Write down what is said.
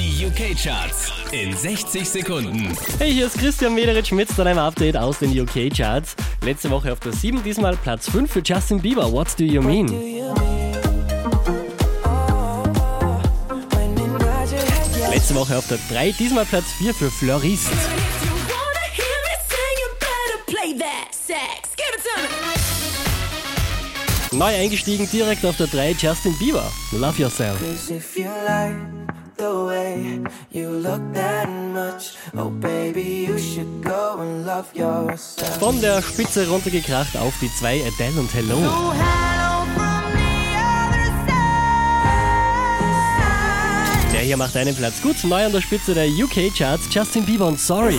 Die UK-Charts in 60 Sekunden. Hey, hier ist Christian Mederitsch mit deinem Update aus den UK-Charts. Letzte Woche auf der 7, diesmal Platz 5 für Justin Bieber. What do you mean? Letzte Woche auf der 3, diesmal Platz 4 für Florist. Neu eingestiegen direkt auf der 3 Justin Bieber. Love Yourself. The way you look that much, oh baby, you should go and love yourself. Von der Spitze runtergekracht auf die 2 Adele und Hello. Der hier macht einen Platz gut. Neu an der Spitze der UK-Charts Justin Bieber und Sorry.